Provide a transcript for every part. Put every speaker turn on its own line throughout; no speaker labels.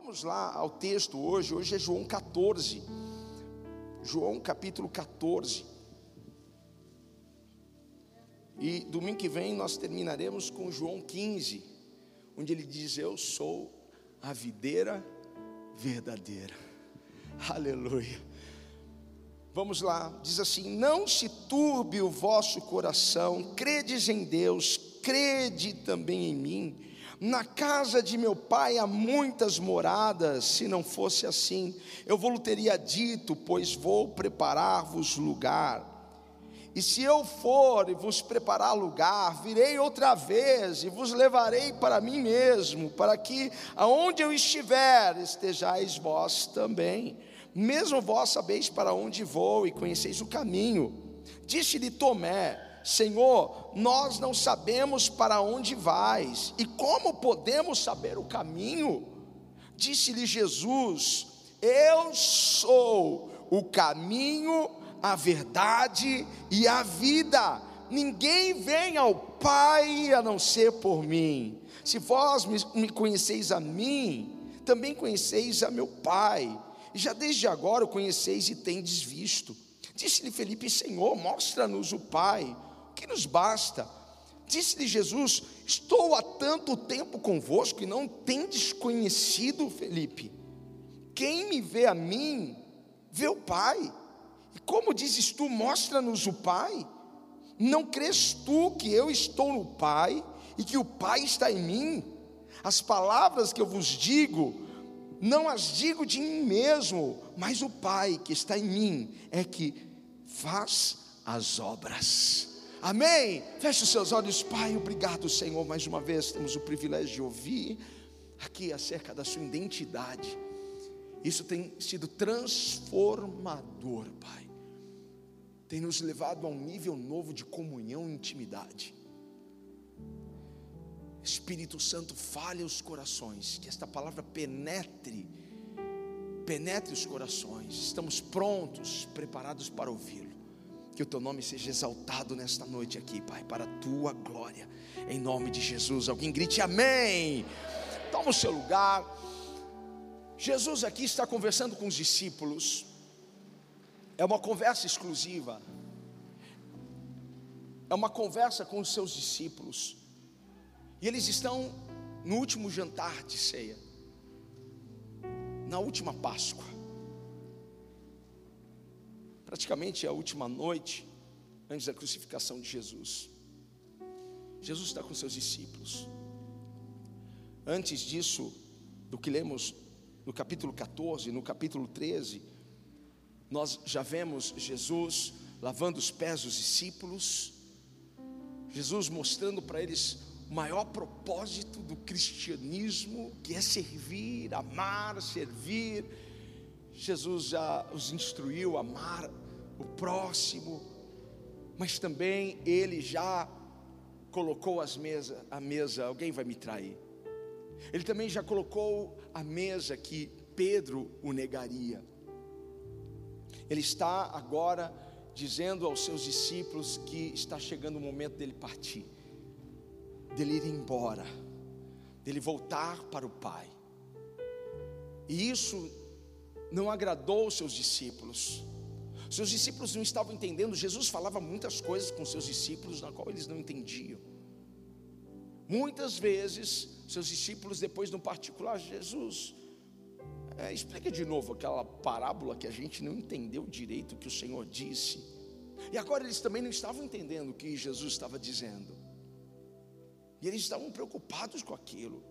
vamos lá ao texto hoje. Hoje é João 14. João capítulo 14. E domingo que vem nós terminaremos com João 15, onde ele diz: Eu sou a videira verdadeira. Aleluia. Vamos lá, diz assim: Não se turbe o vosso coração, credes em Deus, crede também em mim. Na casa de meu pai há muitas moradas, se não fosse assim, eu vou teria dito, pois vou preparar-vos lugar. E se eu for e vos preparar lugar, virei outra vez e vos levarei para mim mesmo, para que aonde eu estiver, estejais vós também. Mesmo vós sabeis para onde vou e conheceis o caminho. Disse-lhe Tomé: Senhor, nós não sabemos para onde vais, e como podemos saber o caminho? Disse-lhe Jesus: Eu sou o caminho, a verdade e a vida. Ninguém vem ao Pai a não ser por mim. Se vós me conheceis a mim, também conheceis a meu Pai. E já desde agora o conheceis e tendes visto. Disse-lhe Felipe: Senhor, mostra-nos o Pai que nos basta. Disse-lhe Jesus: Estou há tanto tempo convosco e não tendes conhecido, Felipe. Quem me vê a mim, vê o Pai. E como dizes tu, mostra-nos o Pai. Não crês tu que eu estou no Pai e que o Pai está em mim? As palavras que eu vos digo, não as digo de mim mesmo, mas o Pai que está em mim é que faz as obras. Amém? Feche os seus olhos, Pai. Obrigado, Senhor. Mais uma vez temos o privilégio de ouvir aqui acerca da sua identidade. Isso tem sido transformador, Pai. Tem nos levado a um nível novo de comunhão e intimidade. Espírito Santo, fale os corações, que esta palavra penetre, penetre os corações. Estamos prontos, preparados para ouvi-lo. Que o teu nome seja exaltado nesta noite aqui, Pai, para a tua glória, em nome de Jesus. Alguém grite amém. Toma o seu lugar. Jesus aqui está conversando com os discípulos, é uma conversa exclusiva, é uma conversa com os seus discípulos, e eles estão no último jantar de ceia, na última Páscoa praticamente a última noite antes da crucificação de Jesus. Jesus está com seus discípulos. Antes disso, do que lemos no capítulo 14, no capítulo 13, nós já vemos Jesus lavando os pés dos discípulos, Jesus mostrando para eles o maior propósito do cristianismo, que é servir, amar, servir Jesus já os instruiu a amar o próximo, mas também ele já colocou as mesa, a mesa, alguém vai me trair. Ele também já colocou a mesa que Pedro o negaria. Ele está agora dizendo aos seus discípulos que está chegando o momento dele partir, dele ir embora, dele voltar para o Pai. E isso não agradou os seus discípulos. Seus discípulos não estavam entendendo. Jesus falava muitas coisas com seus discípulos, na qual eles não entendiam. Muitas vezes, seus discípulos, depois no particular, Jesus, é, explica de novo aquela parábola que a gente não entendeu direito o que o Senhor disse. E agora eles também não estavam entendendo o que Jesus estava dizendo. E eles estavam preocupados com aquilo.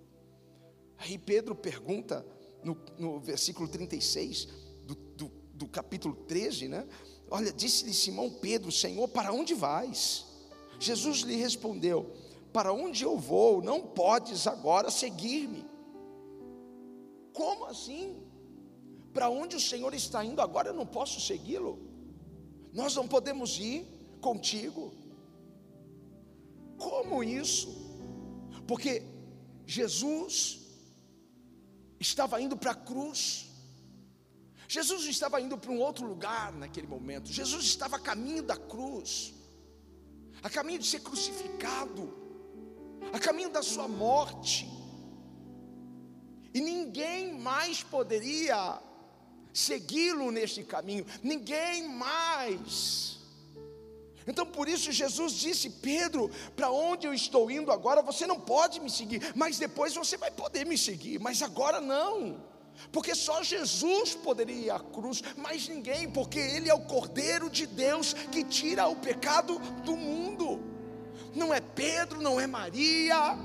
Aí Pedro pergunta no, no versículo 36 do, do, do capítulo 13, né? Olha, disse-lhe Simão Pedro: Senhor, para onde vais? Jesus lhe respondeu: Para onde eu vou, não podes agora seguir-me. Como assim? Para onde o Senhor está indo agora, eu não posso segui-lo. Nós não podemos ir contigo. Como isso? Porque Jesus estava indo para a cruz. Jesus estava indo para um outro lugar naquele momento. Jesus estava a caminho da cruz, a caminho de ser crucificado, a caminho da sua morte. E ninguém mais poderia segui-lo neste caminho, ninguém mais. Então por isso Jesus disse: Pedro, para onde eu estou indo agora, você não pode me seguir, mas depois você vai poder me seguir, mas agora não. Porque só Jesus poderia ir à cruz, mas ninguém, porque Ele é o Cordeiro de Deus que tira o pecado do mundo. Não é Pedro, não é Maria,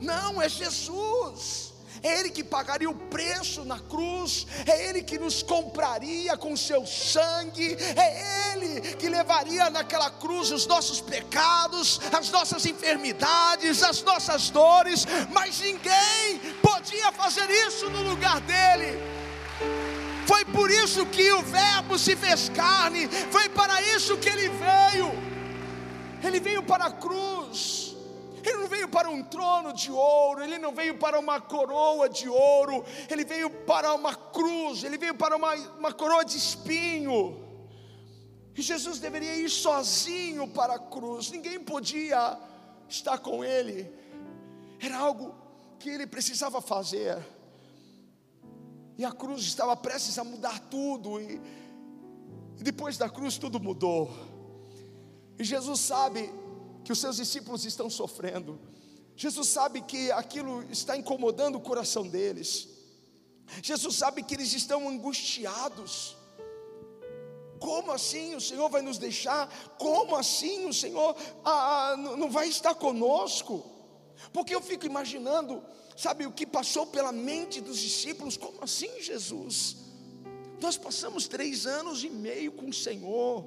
não, é Jesus é Ele que pagaria o preço na cruz, é Ele que nos compraria com seu sangue, é Ele que levaria naquela cruz os nossos pecados, as nossas enfermidades, as nossas dores, mas ninguém podia fazer isso no lugar dele. Foi por isso que o Verbo se fez carne, foi para isso que ele veio. Ele veio para a cruz veio para um trono de ouro, ele não veio para uma coroa de ouro, ele veio para uma cruz, ele veio para uma, uma coroa de espinho. E Jesus deveria ir sozinho para a cruz, ninguém podia estar com ele, era algo que ele precisava fazer. E a cruz estava prestes a mudar tudo, e, e depois da cruz tudo mudou. E Jesus sabe que os seus discípulos estão sofrendo. Jesus sabe que aquilo está incomodando o coração deles. Jesus sabe que eles estão angustiados. Como assim o Senhor vai nos deixar? Como assim o Senhor ah, ah não vai estar conosco? Porque eu fico imaginando, sabe, o que passou pela mente dos discípulos: como assim, Jesus? Nós passamos três anos e meio com o Senhor,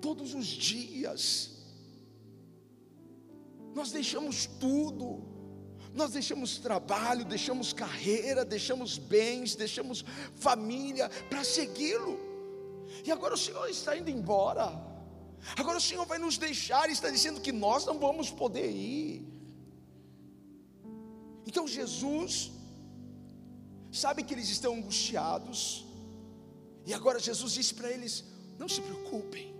todos os dias, nós deixamos tudo. Nós deixamos trabalho, deixamos carreira, deixamos bens, deixamos família para segui-lo. E agora o Senhor está indo embora. Agora o Senhor vai nos deixar e está dizendo que nós não vamos poder ir. Então Jesus sabe que eles estão angustiados. E agora Jesus disse para eles: Não se preocupem.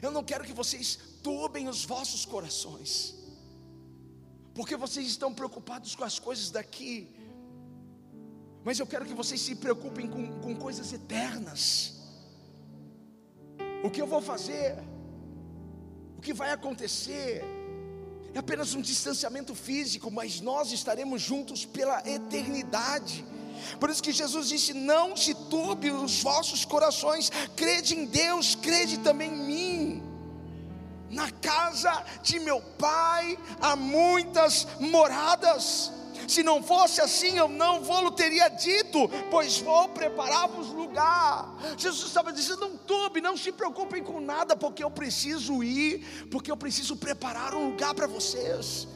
Eu não quero que vocês tubem os vossos corações porque vocês estão preocupados com as coisas daqui, mas eu quero que vocês se preocupem com, com coisas eternas. O que eu vou fazer, o que vai acontecer, é apenas um distanciamento físico, mas nós estaremos juntos pela eternidade. Por isso que Jesus disse: Não se turbe os vossos corações, crede em Deus, crede também em mim. Na casa de meu pai há muitas moradas. Se não fosse assim, eu não vou teria dito, pois vou preparar-vos lugar. Jesus estava dizendo: não tube, não se preocupem com nada, porque eu preciso ir, porque eu preciso preparar um lugar para vocês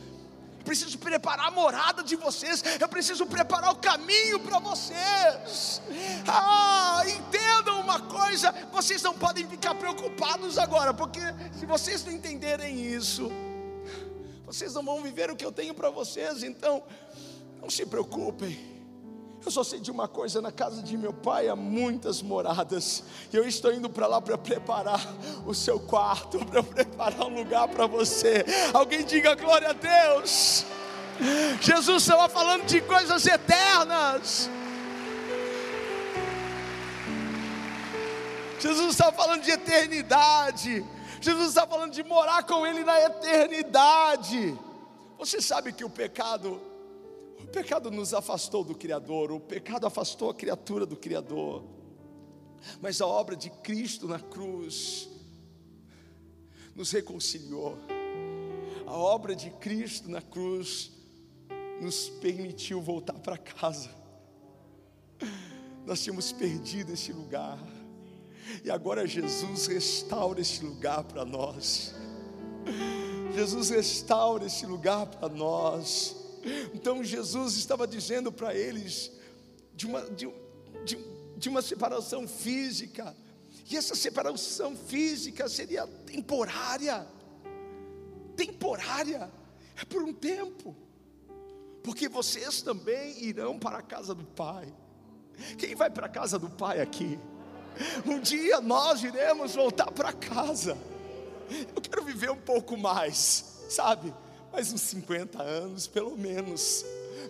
preciso preparar a morada de vocês, eu preciso preparar o caminho para vocês. Ah, entendam uma coisa: vocês não podem ficar preocupados agora, porque se vocês não entenderem isso, vocês não vão viver o que eu tenho para vocês, então, não se preocupem. Eu só sei de uma coisa: na casa de meu pai há muitas moradas. E eu estou indo para lá para preparar o seu quarto, para preparar um lugar para você. Alguém diga glória a Deus. Jesus estava falando de coisas eternas. Jesus estava falando de eternidade. Jesus está falando de morar com Ele na eternidade. Você sabe que o pecado pecado nos afastou do Criador, o pecado afastou a criatura do Criador. Mas a obra de Cristo na cruz nos reconciliou. A obra de Cristo na cruz nos permitiu voltar para casa. Nós tínhamos perdido esse lugar. E agora Jesus restaura esse lugar para nós. Jesus restaura esse lugar para nós. Então Jesus estava dizendo para eles de uma, de, de, de uma separação física, e essa separação física seria temporária, temporária, é por um tempo, porque vocês também irão para a casa do Pai. Quem vai para a casa do Pai aqui? Um dia nós iremos voltar para casa. Eu quero viver um pouco mais, sabe? Mais uns 50 anos, pelo menos.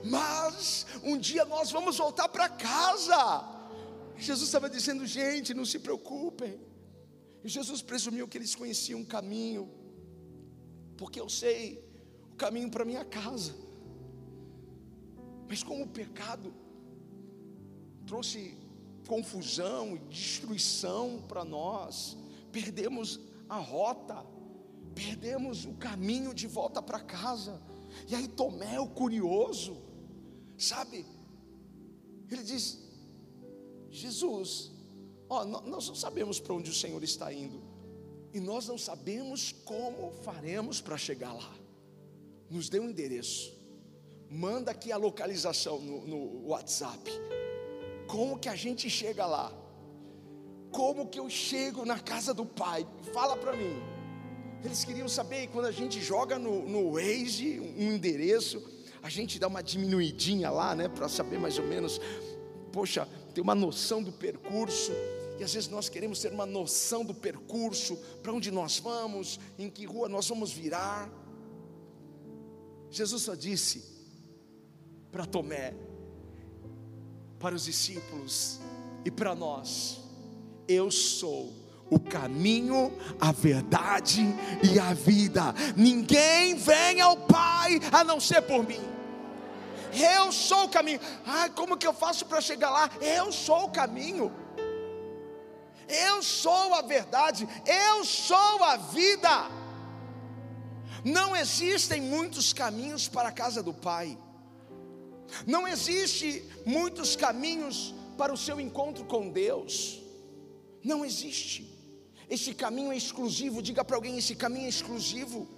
mas um dia nós vamos voltar para casa. Jesus estava dizendo, gente, não se preocupem. E Jesus presumiu que eles conheciam um caminho, porque eu sei o caminho para minha casa. Mas como o pecado trouxe confusão e destruição para nós, perdemos a rota, perdemos o caminho de volta para casa. E aí Tomé, o curioso, sabe? Ele diz: Jesus, ó, nós não sabemos para onde o Senhor está indo, e nós não sabemos como faremos para chegar lá. Nos dê um endereço, manda aqui a localização no, no WhatsApp. Como que a gente chega lá? Como que eu chego na casa do Pai? Fala para mim. Eles queriam saber, quando a gente joga no, no Waze um endereço, a gente dá uma diminuidinha lá, né, para saber mais ou menos, poxa, ter uma noção do percurso. E às vezes nós queremos ter uma noção do percurso, para onde nós vamos, em que rua nós vamos virar. Jesus só disse para Tomé, para os discípulos e para nós: Eu sou o caminho, a verdade e a vida. Ninguém vem ao Pai a não ser por mim. Eu sou o caminho. Ah, como que eu faço para chegar lá? Eu sou o caminho. Eu sou a verdade. Eu sou a vida. Não existem muitos caminhos para a casa do Pai. Não existe muitos caminhos para o seu encontro com Deus. Não existe. Esse caminho é exclusivo. Diga para alguém: esse caminho é exclusivo.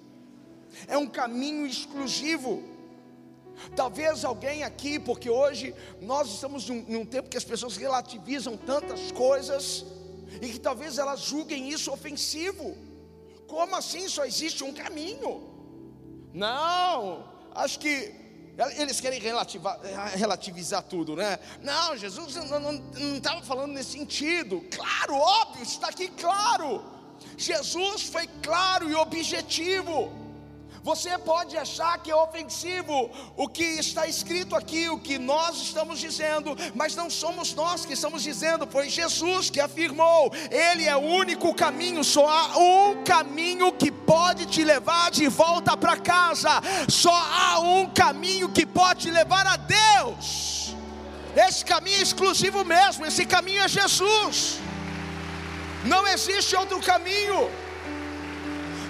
É um caminho exclusivo. Talvez alguém aqui, porque hoje nós estamos num, num, tempo que as pessoas relativizam tantas coisas e que talvez elas julguem isso ofensivo. Como assim só existe um caminho? Não, acho que eles querem relativizar tudo, né? Não, Jesus não estava falando nesse sentido. Claro, óbvio, está aqui claro. Jesus foi claro e objetivo. Você pode achar que é ofensivo o que está escrito aqui, o que nós estamos dizendo, mas não somos nós que estamos dizendo, foi Jesus que afirmou: Ele é o único caminho, só há um caminho que pode te levar de volta para casa, só há um caminho que pode te levar a Deus. Esse caminho é exclusivo mesmo, esse caminho é Jesus. Não existe outro caminho.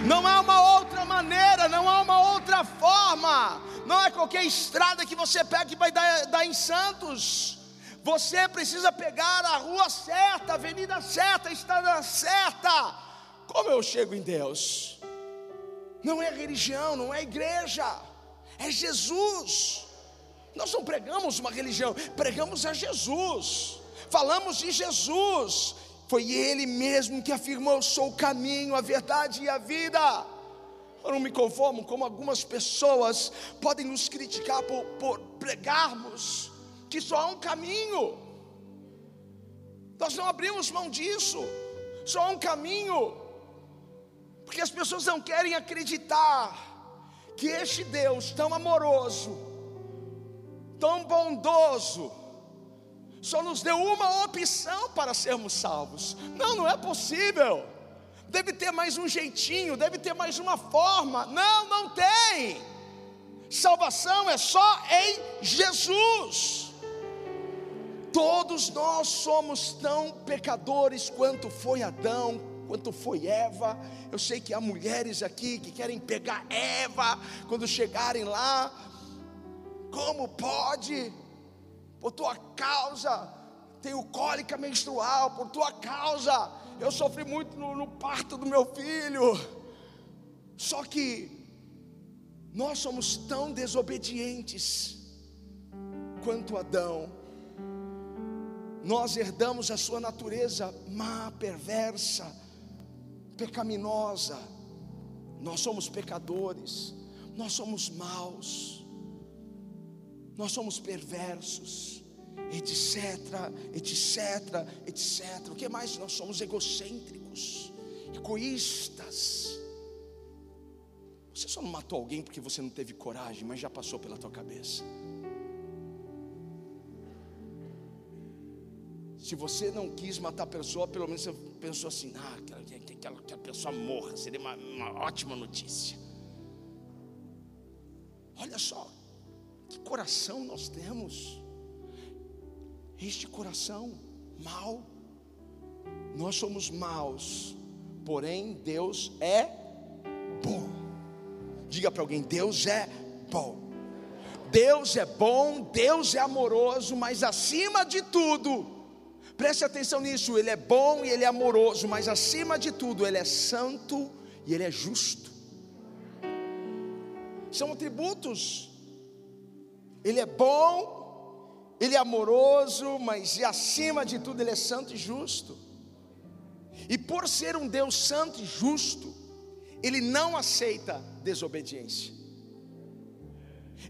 Não há uma outra maneira, não há uma outra forma. Não é qualquer estrada que você pega que vai dar, dar em Santos. Você precisa pegar a rua certa, a avenida certa, a estrada certa. Como eu chego em Deus? Não é religião, não é igreja, é Jesus. Nós não pregamos uma religião, pregamos a Jesus. Falamos de Jesus. Foi Ele mesmo que afirmou: Eu sou o caminho, a verdade e a vida. Eu não me conformo como algumas pessoas podem nos criticar por, por pregarmos que só há um caminho. Nós não abrimos mão disso, só há um caminho, porque as pessoas não querem acreditar que este Deus tão amoroso, tão bondoso, só nos deu uma opção para sermos salvos. Não, não é possível. Deve ter mais um jeitinho, deve ter mais uma forma. Não, não tem. Salvação é só em Jesus. Todos nós somos tão pecadores quanto foi Adão, quanto foi Eva. Eu sei que há mulheres aqui que querem pegar Eva quando chegarem lá. Como pode? Por tua causa, tenho cólica menstrual, por tua causa, eu sofri muito no, no parto do meu filho. Só que nós somos tão desobedientes quanto Adão. Nós herdamos a sua natureza má, perversa, pecaminosa. Nós somos pecadores, nós somos maus nós somos perversos, etc, etc, etc. O que mais? Nós somos egocêntricos, egoístas. Você só não matou alguém porque você não teve coragem, mas já passou pela tua cabeça. Se você não quis matar a pessoa, pelo menos você pensou assim: ah, que a pessoa morra, seria uma, uma ótima notícia. Olha só, coração nós temos. Este coração mau. Nós somos maus, porém Deus é bom. Diga para alguém: Deus é bom. Deus é bom, Deus é amoroso, mas acima de tudo, preste atenção nisso, Ele é bom e Ele é amoroso, mas acima de tudo, Ele é santo e Ele é justo. São atributos. Ele é bom, Ele é amoroso, mas acima de tudo, Ele é santo e justo. E por ser um Deus santo e justo, Ele não aceita desobediência.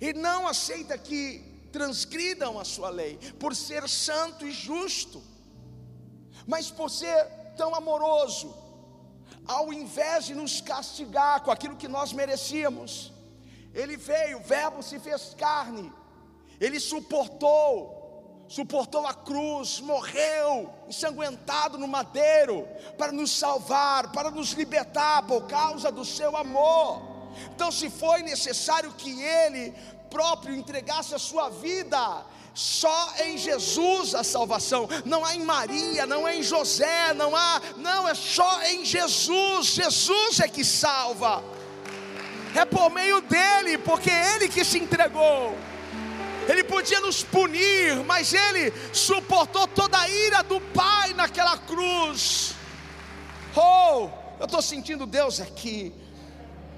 Ele não aceita que transgridam a sua lei, por ser santo e justo. Mas por ser tão amoroso, ao invés de nos castigar com aquilo que nós merecíamos, Ele veio, o Verbo se fez carne, Ele suportou suportou a cruz, morreu ensanguentado no madeiro para nos salvar, para nos libertar por causa do seu amor. Então, se foi necessário que ele próprio entregasse a sua vida, só em Jesus a salvação, não há em Maria, não é em José, não há, não, é só em Jesus, Jesus é que salva, é por meio dele, porque é ele que se entregou. Ele podia nos punir, mas ele suportou toda a ira do Pai naquela cruz. Oh, eu estou sentindo Deus aqui.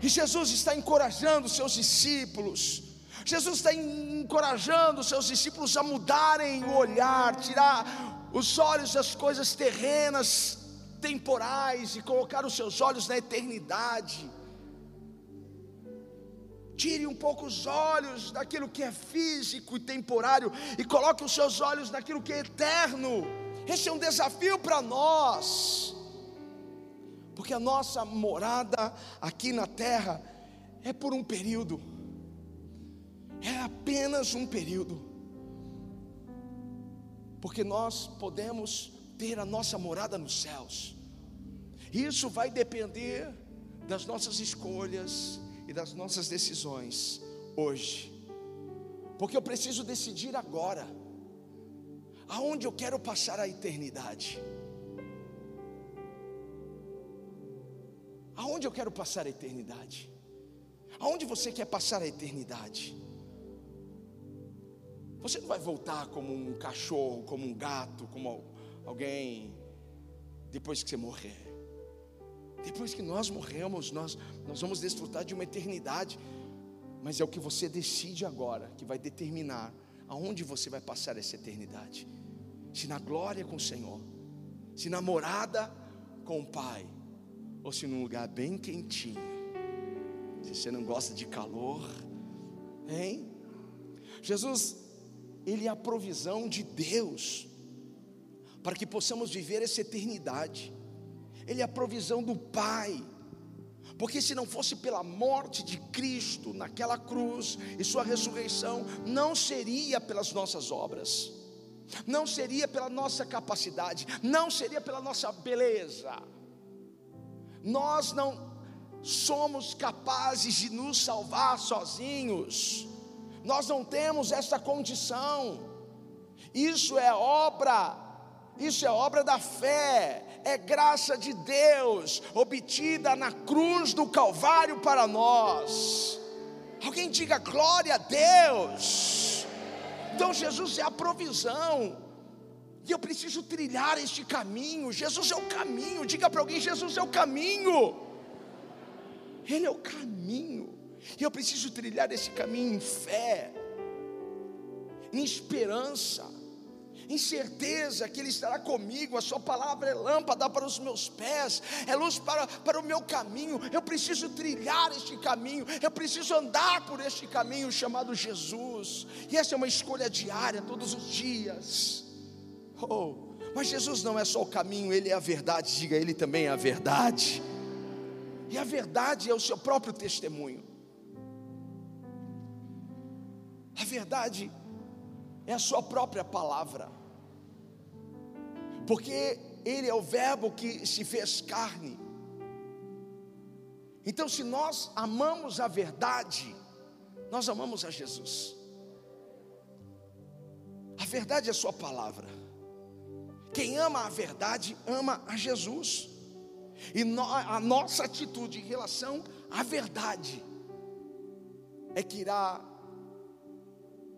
E Jesus está encorajando seus discípulos. Jesus está encorajando seus discípulos a mudarem o olhar, tirar os olhos das coisas terrenas, temporais e colocar os seus olhos na eternidade. Tire um pouco os olhos daquilo que é físico e temporário e coloque os seus olhos naquilo que é eterno. Esse é um desafio para nós. Porque a nossa morada aqui na terra é por um período. É apenas um período. Porque nós podemos ter a nossa morada nos céus. Isso vai depender das nossas escolhas, e das nossas decisões hoje, porque eu preciso decidir agora, aonde eu quero passar a eternidade. Aonde eu quero passar a eternidade? Aonde você quer passar a eternidade? Você não vai voltar como um cachorro, como um gato, como alguém depois que você morrer. Depois que nós morremos, nós, nós vamos desfrutar de uma eternidade. Mas é o que você decide agora que vai determinar aonde você vai passar essa eternidade. Se na glória com o Senhor, se na morada com o Pai, ou se num lugar bem quentinho. Se você não gosta de calor, hein? Jesus, Ele é a provisão de Deus para que possamos viver essa eternidade. Ele é a provisão do Pai. Porque se não fosse pela morte de Cristo naquela cruz e sua ressurreição, não seria pelas nossas obras, não seria pela nossa capacidade, não seria pela nossa beleza. Nós não somos capazes de nos salvar sozinhos. Nós não temos essa condição. Isso é obra isso é obra da fé, é graça de Deus, obtida na cruz do Calvário para nós. Alguém diga glória a Deus. Então Jesus é a provisão. E eu preciso trilhar este caminho. Jesus é o caminho. Diga para alguém: Jesus é o caminho. Ele é o caminho. E eu preciso trilhar esse caminho em fé, em esperança em certeza que Ele estará comigo, a Sua palavra é lâmpada para os meus pés, é luz para, para o meu caminho. Eu preciso trilhar este caminho, eu preciso andar por este caminho chamado Jesus, e essa é uma escolha diária, todos os dias. Oh, mas Jesus não é só o caminho, Ele é a verdade, diga, Ele também é a verdade, e a verdade é o seu próprio testemunho. A verdade é a sua própria palavra. Porque Ele é o Verbo que se fez carne. Então, se nós amamos a verdade, nós amamos a Jesus. A verdade é Sua palavra. Quem ama a verdade, ama a Jesus. E no, a nossa atitude em relação à verdade é que irá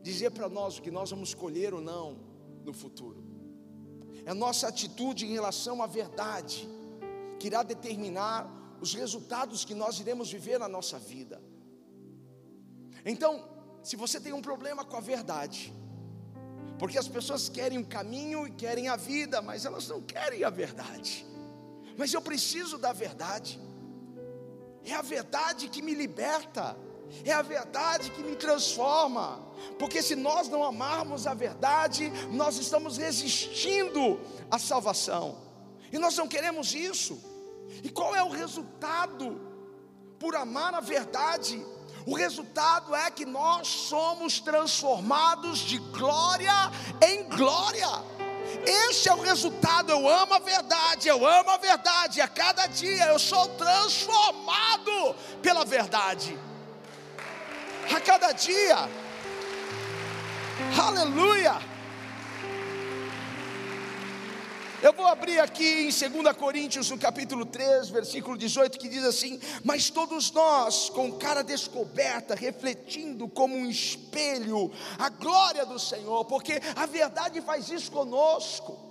dizer para nós o que nós vamos escolher ou não no futuro. É nossa atitude em relação à verdade que irá determinar os resultados que nós iremos viver na nossa vida. Então, se você tem um problema com a verdade, porque as pessoas querem o caminho e querem a vida, mas elas não querem a verdade. Mas eu preciso da verdade. É a verdade que me liberta. É a verdade que me transforma. Porque se nós não amarmos a verdade, nós estamos resistindo à salvação. E nós não queremos isso. E qual é o resultado por amar a verdade? O resultado é que nós somos transformados de glória em glória. Esse é o resultado. Eu amo a verdade, eu amo a verdade. A cada dia eu sou transformado pela verdade. A cada dia. Aleluia. Eu vou abrir aqui em 2 Coríntios, no capítulo 3, versículo 18, que diz assim: Mas todos nós, com cara descoberta, refletindo como um espelho a glória do Senhor, porque a verdade faz isso conosco.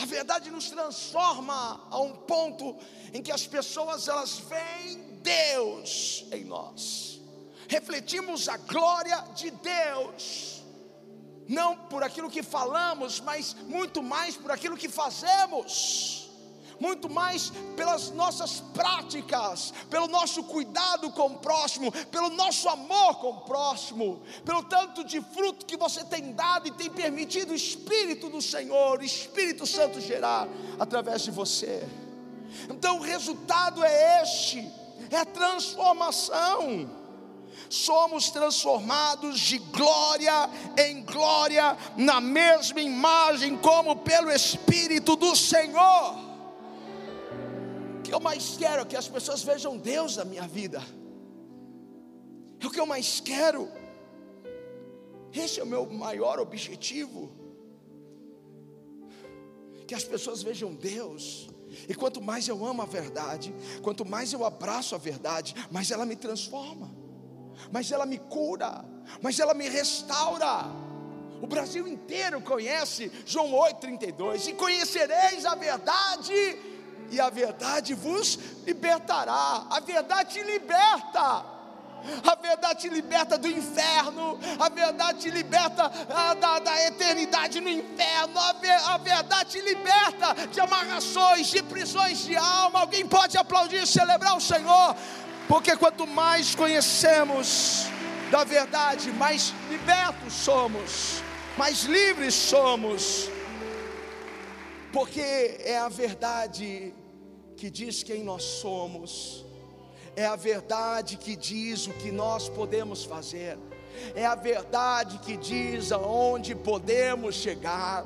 A verdade nos transforma a um ponto em que as pessoas elas veem Deus em nós. Refletimos a glória de Deus. Não por aquilo que falamos, mas muito mais por aquilo que fazemos, muito mais pelas nossas práticas, pelo nosso cuidado com o próximo, pelo nosso amor com o próximo, pelo tanto de fruto que você tem dado e tem permitido o Espírito do Senhor, o Espírito Santo gerar através de você. Então o resultado é este, é a transformação somos transformados de glória em glória, na mesma imagem, como pelo Espírito do Senhor. O que eu mais quero é que as pessoas vejam Deus na minha vida, é o que eu mais quero, esse é o meu maior objetivo. Que as pessoas vejam Deus, e quanto mais eu amo a verdade, quanto mais eu abraço a verdade, mais ela me transforma mas ela me cura, mas ela me restaura. O Brasil inteiro conhece João 8,32: E conhecereis a verdade, e a verdade vos libertará. A verdade te liberta. A verdade te liberta do inferno, a verdade te liberta ah, da, da, eternidade no inferno, a, ver, a verdade te liberta de amarrações, de prisões de alma. Alguém pode aplaudir e celebrar o Senhor? Porque quanto mais conhecemos da verdade, mais libertos somos, mais livres somos. Porque é a verdade que diz quem nós somos, é a verdade que diz o que nós podemos fazer, é a verdade que diz aonde podemos chegar.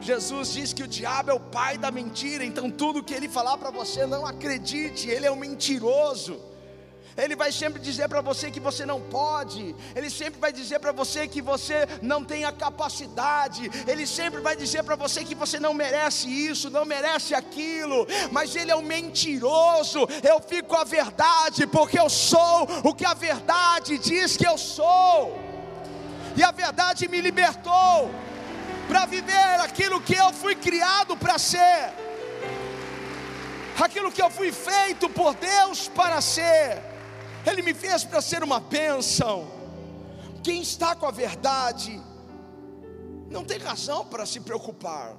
Jesus diz que o diabo é o pai da mentira, então tudo que ele falar para você, não acredite, ele é um mentiroso. Ele vai sempre dizer para você que você não pode, ele sempre vai dizer para você que você não tem a capacidade, ele sempre vai dizer para você que você não merece isso, não merece aquilo, mas ele é um mentiroso. Eu fico a verdade, porque eu sou o que a verdade diz que eu sou, e a verdade me libertou para viver aquilo que eu fui criado para ser. Aquilo que eu fui feito por Deus para ser. Ele me fez para ser uma bênção. Quem está com a verdade, não tem razão para se preocupar,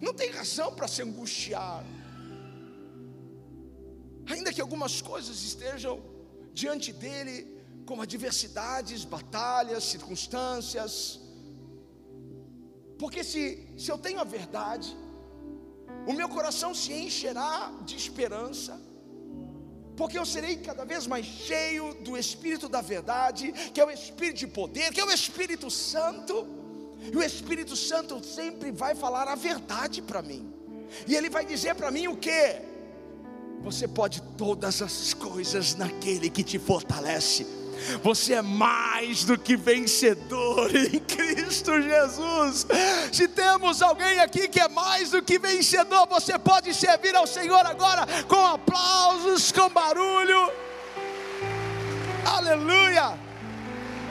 não tem razão para se angustiar. Ainda que algumas coisas estejam diante dele, como adversidades, batalhas, circunstâncias, porque se, se eu tenho a verdade, o meu coração se encherá de esperança, porque eu serei cada vez mais cheio do Espírito da verdade, que é o Espírito de poder, que é o Espírito Santo. E o Espírito Santo sempre vai falar a verdade para mim. E ele vai dizer para mim o que? Você pode todas as coisas naquele que te fortalece. Você é mais do que vencedor em Cristo Jesus. Se temos alguém aqui que é mais do que vencedor, você pode servir ao Senhor agora com aplausos, com barulho. Aleluia!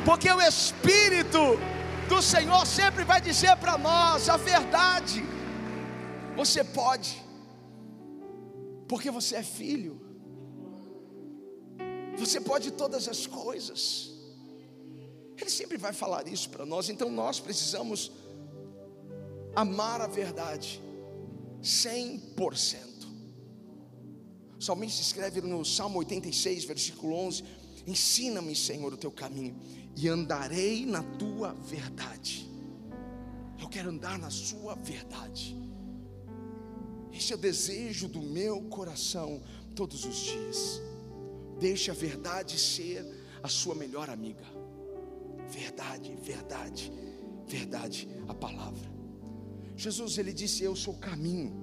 Porque o Espírito do Senhor sempre vai dizer para nós a verdade. Você pode, porque você é filho. Você pode todas as coisas. Ele sempre vai falar isso para nós, então nós precisamos amar a verdade 100%. O salmista escreve no Salmo 86, versículo 11: Ensina-me, Senhor, o teu caminho, e andarei na tua verdade. Eu quero andar na sua verdade. Esse é o desejo do meu coração todos os dias. Deixe a verdade ser a sua melhor amiga. Verdade, verdade, verdade, a palavra. Jesus ele disse: Eu sou o caminho,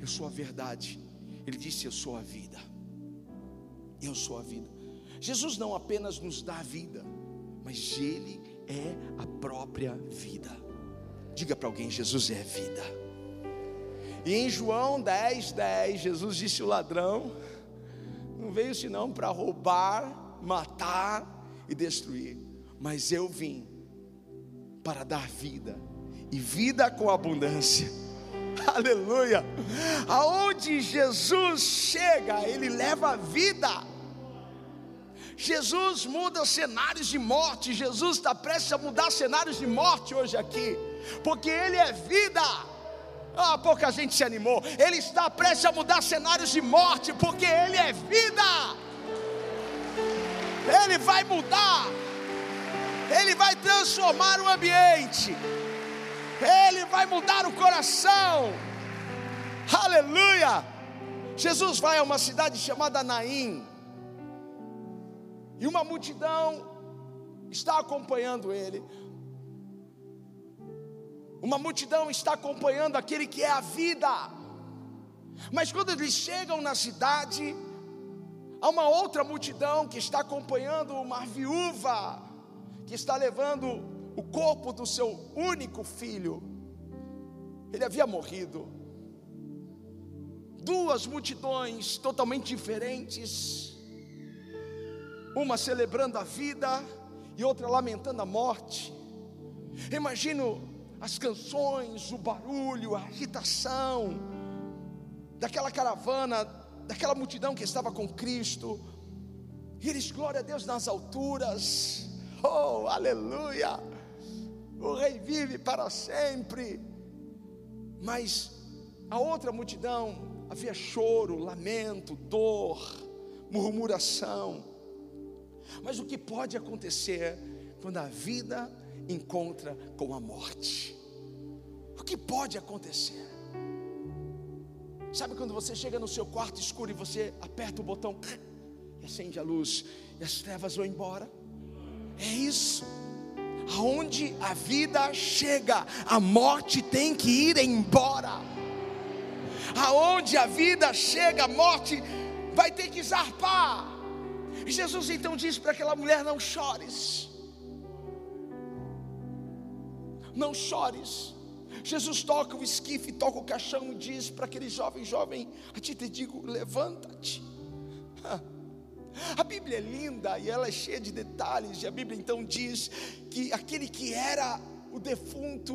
eu sou a verdade. Ele disse: Eu sou a vida. Eu sou a vida. Jesus não apenas nos dá a vida, mas Ele é a própria vida. Diga para alguém: Jesus é vida. E em João 10, 10, Jesus disse: O ladrão veio senão para roubar, matar e destruir. Mas eu vim para dar vida e vida com abundância. Aleluia! Aonde Jesus chega, ele leva vida. Jesus muda cenários de morte. Jesus está prestes a mudar cenários de morte hoje aqui, porque Ele é vida. Ah, pouca gente se animou. Ele está prestes a mudar cenários de morte, porque Ele é vida. Ele vai mudar. Ele vai transformar o ambiente. Ele vai mudar o coração. Aleluia. Jesus vai a uma cidade chamada Naim. E uma multidão está acompanhando ele. Uma multidão está acompanhando aquele que é a vida. Mas quando eles chegam na cidade, há uma outra multidão que está acompanhando uma viúva, que está levando o corpo do seu único filho. Ele havia morrido. Duas multidões totalmente diferentes, uma celebrando a vida e outra lamentando a morte. Imagino as canções, o barulho, a agitação daquela caravana, daquela multidão que estava com Cristo. E eles, glória a Deus nas alturas. Oh, aleluia! O Rei vive para sempre. Mas a outra multidão havia choro, lamento, dor, murmuração. Mas o que pode acontecer quando a vida encontra com a morte. O que pode acontecer? Sabe quando você chega no seu quarto escuro e você aperta o botão e acende a luz e as trevas vão embora? É isso. Aonde a vida chega, a morte tem que ir embora. Aonde a vida chega, a morte vai ter que zarpar. Jesus então diz para aquela mulher: Não chores. Não chores. Jesus toca o esquife, toca o caixão e diz para aquele jovem: Jovem, a ti te digo, levanta-te. A Bíblia é linda e ela é cheia de detalhes, e a Bíblia então diz que aquele que era o defunto,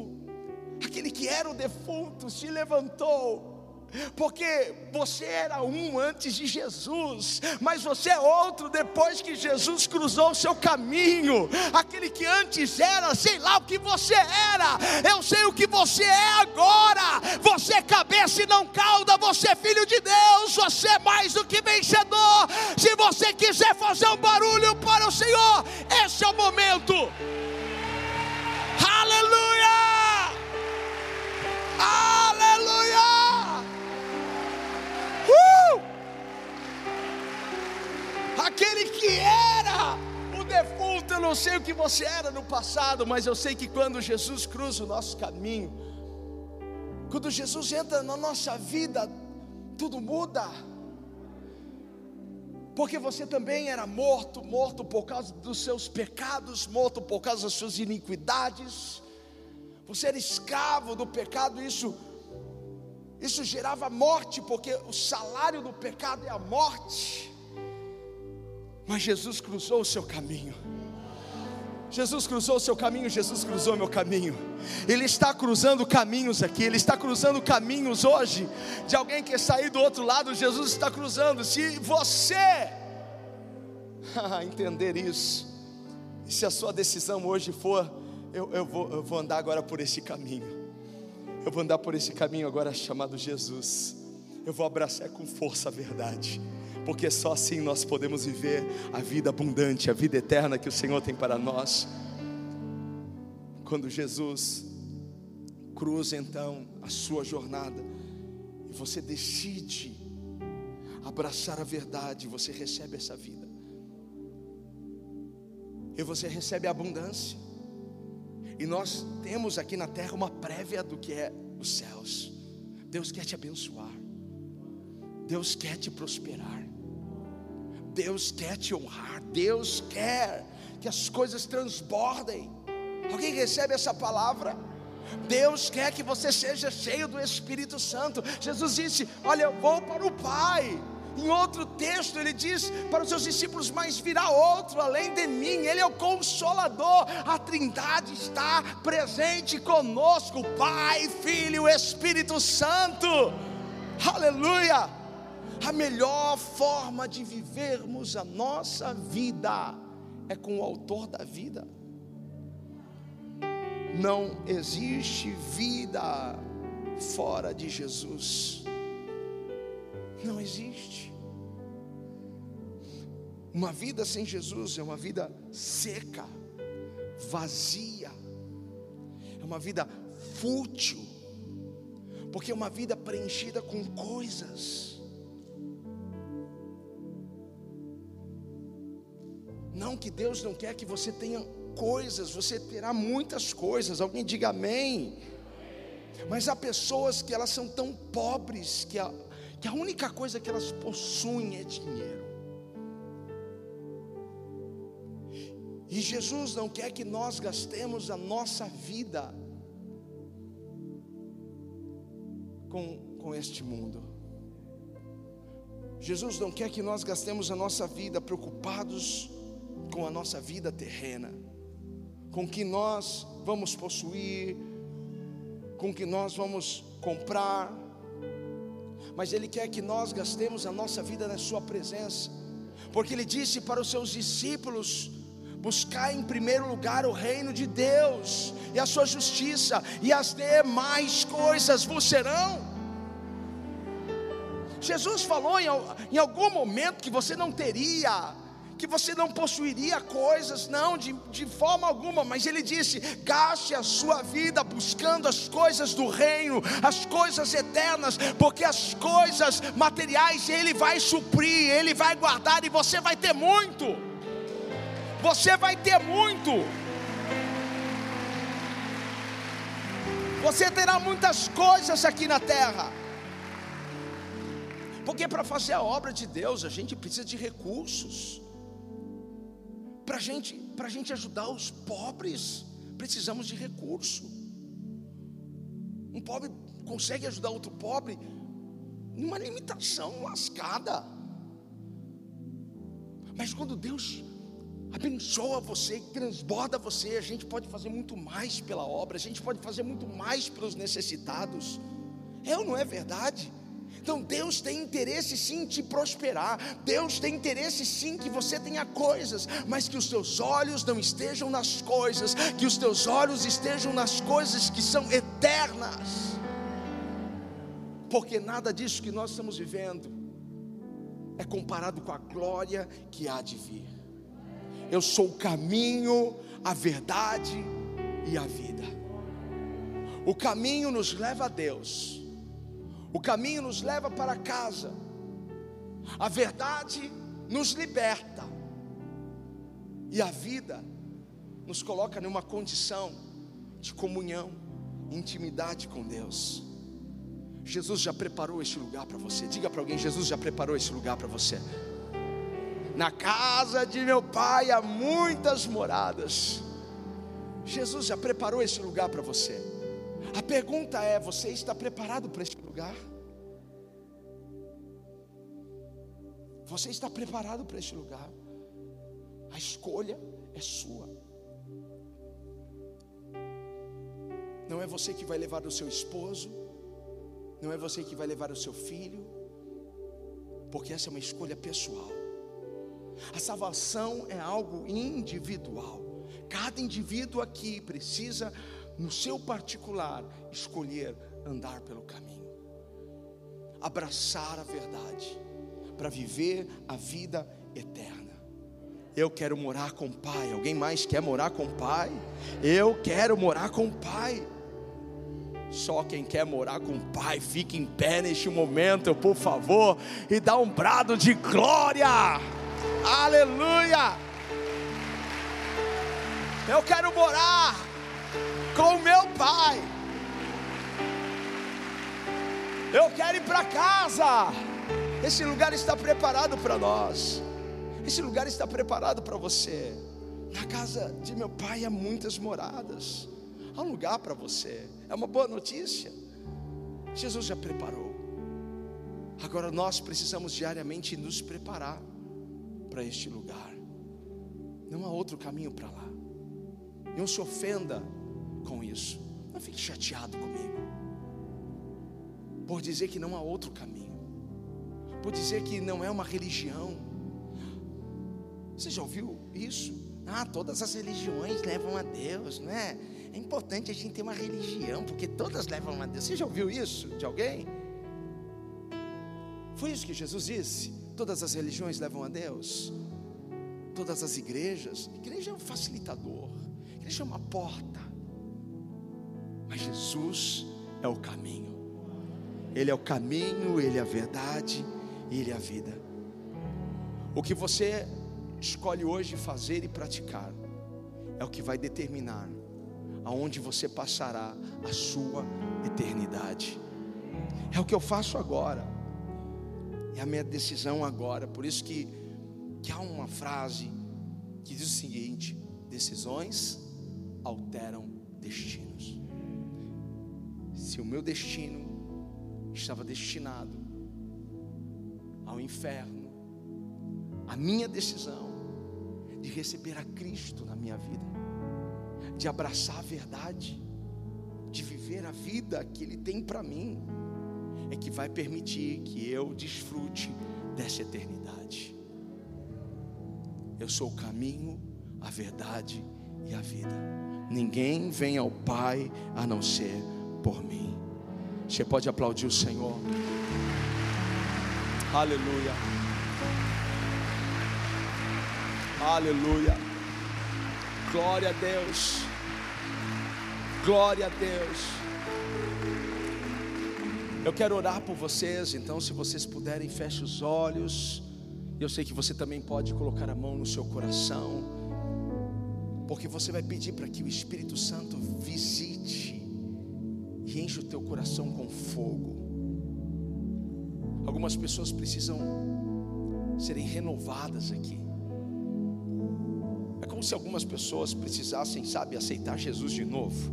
aquele que era o defunto se levantou porque você era um antes de Jesus, mas você é outro depois que Jesus cruzou o seu caminho. Aquele que antes era, sei lá o que você era, eu sei o que você é agora. Você é cabeça e não cauda, você é filho de Deus, você é mais do que vencedor. Se você quiser fazer um barulho para o Senhor, esse é o momento. Aquele que era o defunto no não sei o que você era no passado, mas eu sei que quando Jesus cruza o nosso caminho, quando Jesus entra na nossa vida, tudo muda. Porque você também era morto, morto por causa dos seus pecados, morto por causa das suas iniquidades. Você era escravo do pecado, isso isso gerava morte, porque o salário do pecado é a morte. Mas Jesus cruzou o seu caminho. Jesus cruzou o seu caminho, Jesus cruzou meu caminho. Ele está cruzando caminhos aqui, Ele está cruzando caminhos hoje. De alguém que sair do outro lado, Jesus está cruzando. Se você entender isso, e se a sua decisão hoje for, eu, eu, vou, eu vou andar agora por esse caminho, eu vou andar por esse caminho agora chamado Jesus, eu vou abraçar com força a verdade porque só assim nós podemos viver a vida abundante, a vida eterna que o Senhor tem para nós. Quando Jesus cruza então a sua jornada e você decide abraçar a verdade, você recebe essa vida. E você recebe a abundância. E nós temos aqui na terra uma prévia do que é os céus. Deus quer te abençoar. Deus quer te prosperar. Deus quer te honrar, Deus quer que as coisas transbordem. Alguém recebe essa palavra? Deus quer que você seja cheio do Espírito Santo. Jesus disse: Olha, eu vou para o Pai. Em outro texto, ele diz para os seus discípulos: Mas virá outro além de mim, ele é o consolador. A Trindade está presente conosco: Pai, Filho Espírito Santo. Aleluia! A melhor forma de vivermos a nossa vida é com o Autor da vida. Não existe vida fora de Jesus. Não existe. Uma vida sem Jesus é uma vida seca, vazia, é uma vida fútil, porque é uma vida preenchida com coisas Não que Deus não quer que você tenha coisas, você terá muitas coisas. Alguém diga amém. Mas há pessoas que elas são tão pobres que a, que a única coisa que elas possuem é dinheiro. E Jesus não quer que nós gastemos a nossa vida com, com este mundo. Jesus não quer que nós gastemos a nossa vida preocupados com a nossa vida terrena, com que nós vamos possuir, com que nós vamos comprar, mas Ele quer que nós gastemos a nossa vida na Sua presença, porque Ele disse para os seus discípulos: buscar em primeiro lugar o reino de Deus e a Sua justiça, e as demais coisas vos serão. Jesus falou em, em algum momento que você não teria que você não possuiria coisas, não, de, de forma alguma, mas ele disse: gaste a sua vida buscando as coisas do reino, as coisas eternas, porque as coisas materiais ele vai suprir, ele vai guardar e você vai ter muito. Você vai ter muito. Você terá muitas coisas aqui na terra. Porque para fazer a obra de Deus a gente precisa de recursos. Para gente, a gente ajudar os pobres, precisamos de recurso. Um pobre consegue ajudar outro pobre numa limitação lascada. Mas quando Deus abençoa você, transborda você, a gente pode fazer muito mais pela obra, a gente pode fazer muito mais pelos necessitados. É ou não é verdade? Então Deus tem interesse sim em te prosperar. Deus tem interesse sim que você tenha coisas, mas que os teus olhos não estejam nas coisas, que os teus olhos estejam nas coisas que são eternas. Porque nada disso que nós estamos vivendo é comparado com a glória que há de vir. Eu sou o caminho, a verdade e a vida. O caminho nos leva a Deus o caminho nos leva para casa. A verdade nos liberta. E a vida nos coloca numa condição de comunhão, intimidade com Deus. Jesus já preparou este lugar para você. Diga para alguém: Jesus já preparou esse lugar para você. Na casa de meu pai há muitas moradas. Jesus já preparou esse lugar para você. A pergunta é: você está preparado para este lugar? Você está preparado para este lugar? A escolha é sua. Não é você que vai levar o seu esposo, não é você que vai levar o seu filho, porque essa é uma escolha pessoal. A salvação é algo individual. Cada indivíduo aqui precisa, no seu particular, escolher andar pelo caminho, abraçar a verdade, para viver a vida eterna. Eu quero morar com o Pai. Alguém mais quer morar com o Pai? Eu quero morar com o Pai. Só quem quer morar com o Pai, fique em pé neste momento, por favor, e dá um brado de glória. Aleluia! Eu quero morar com o meu Pai. Eu quero ir para casa. Esse lugar está preparado para nós. Esse lugar está preparado para você. Na casa de meu pai há muitas moradas. Há um lugar para você. É uma boa notícia. Jesus já preparou. Agora nós precisamos diariamente nos preparar para este lugar. Não há outro caminho para lá. Não se ofenda com isso. Não fique chateado comigo. Por dizer que não há outro caminho. Por dizer que não é uma religião. Você já ouviu isso? Ah, todas as religiões levam a Deus, não é? É importante a gente ter uma religião, porque todas levam a Deus. Você já ouviu isso de alguém? Foi isso que Jesus disse? Todas as religiões levam a Deus. Todas as igrejas. Igreja é um facilitador. Igreja é uma porta. Mas Jesus é o caminho. Ele é o caminho, ele é a verdade ele é a vida. O que você escolhe hoje fazer e praticar é o que vai determinar aonde você passará a sua eternidade. É o que eu faço agora. É a minha decisão agora. Por isso que, que há uma frase que diz o seguinte: decisões alteram destinos. Se o meu destino estava destinado ao inferno, a minha decisão de receber a Cristo na minha vida de abraçar a verdade, de viver a vida que Ele tem para mim, é que vai permitir que eu desfrute dessa eternidade. Eu sou o caminho, a verdade e a vida. Ninguém vem ao Pai a não ser por mim. Você pode aplaudir o Senhor. Aleluia. Aleluia. Glória a Deus. Glória a Deus. Eu quero orar por vocês, então, se vocês puderem, feche os olhos. Eu sei que você também pode colocar a mão no seu coração, porque você vai pedir para que o Espírito Santo visite enche o teu coração com fogo. Algumas pessoas precisam serem renovadas aqui como se algumas pessoas precisassem, sabe, aceitar Jesus de novo.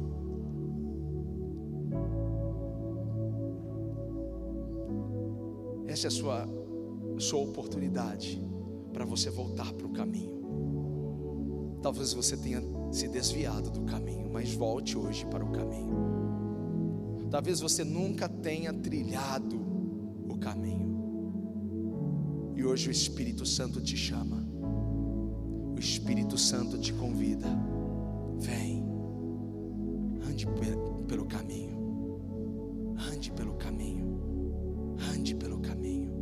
Essa é a sua, sua oportunidade para você voltar para o caminho. Talvez você tenha se desviado do caminho, mas volte hoje para o caminho. Talvez você nunca tenha trilhado o caminho. E hoje o Espírito Santo te chama Espírito Santo te convida. Vem, ande pelo caminho, ande pelo caminho, ande pelo caminho.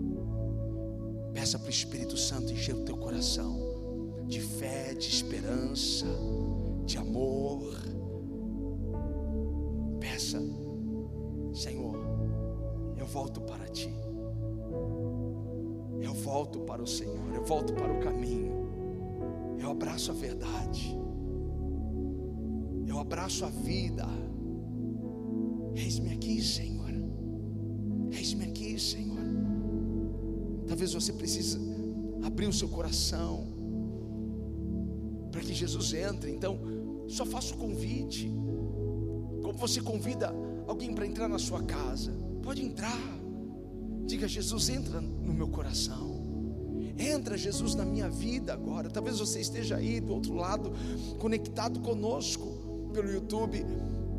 Peça para o Espírito Santo encher o teu coração de fé, de esperança, de amor. Volto para ti. Eu volto para o Senhor, eu volto para o caminho eu abraço a verdade, abraço à vida. Eis-me aqui, Senhor. Eis-me aqui, Senhor. Talvez você precise abrir o seu coração para que Jesus entre. Então, só faça o convite. Como você convida alguém para entrar na sua casa? Pode entrar. Diga, Jesus, entra no meu coração. Entra, Jesus, na minha vida agora. Talvez você esteja aí do outro lado, conectado conosco pelo YouTube.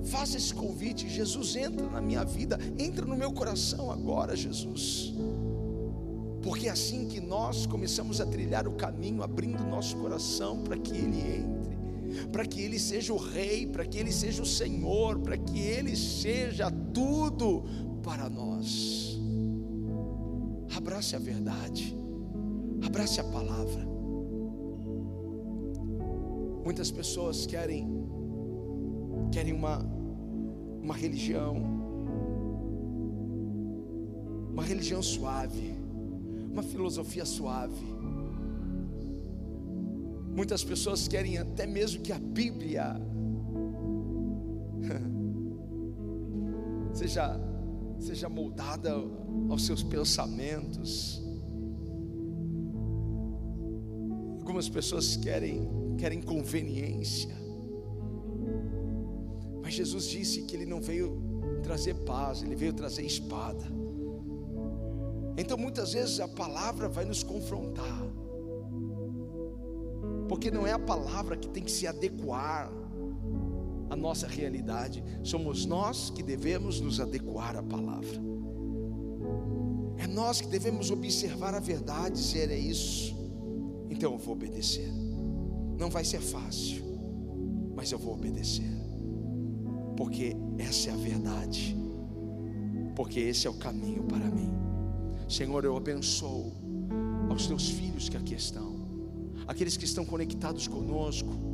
Faça esse convite. Jesus, entra na minha vida. Entra no meu coração agora, Jesus. Porque é assim que nós começamos a trilhar o caminho, abrindo nosso coração para que Ele entre, para que Ele seja o Rei, para que Ele seja o Senhor, para que Ele seja tudo para nós. Abrace a verdade, abrace a palavra. Muitas pessoas querem querem uma uma religião uma religião suave uma filosofia suave. Muitas pessoas querem até mesmo que a Bíblia seja, seja moldada aos seus pensamentos. Algumas pessoas querem, querem conveniência. Mas Jesus disse que Ele não veio trazer paz, Ele veio trazer espada. Então muitas vezes a palavra vai nos confrontar, porque não é a palavra que tem que se adequar à nossa realidade, somos nós que devemos nos adequar à palavra, é nós que devemos observar a verdade, dizer é isso, então eu vou obedecer, não vai ser fácil, mas eu vou obedecer, porque essa é a verdade, porque esse é o caminho para mim. Senhor, eu abençoo aos teus filhos que aqui estão, aqueles que estão conectados conosco.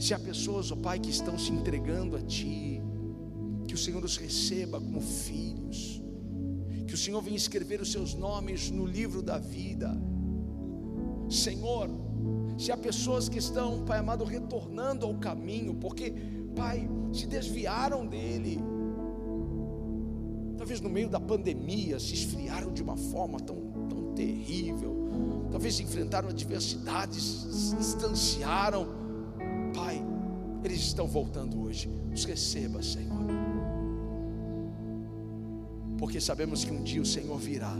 Se há pessoas, ó Pai, que estão se entregando a Ti, que o Senhor os receba como filhos, que o Senhor venha escrever os seus nomes no livro da vida. Senhor, se há pessoas que estão, Pai amado, retornando ao caminho, porque, Pai, se desviaram dele, talvez no meio da pandemia se esfriaram de uma forma tão, tão terrível, talvez enfrentaram adversidades, se distanciaram. Eles estão voltando hoje. Os receba, Senhor. Porque sabemos que um dia o Senhor virá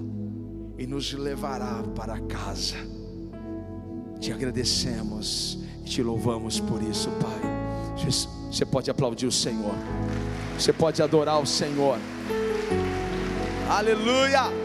e nos levará para casa. Te agradecemos e te louvamos por isso, Pai. Você pode aplaudir o Senhor. Você pode adorar o Senhor. Aleluia.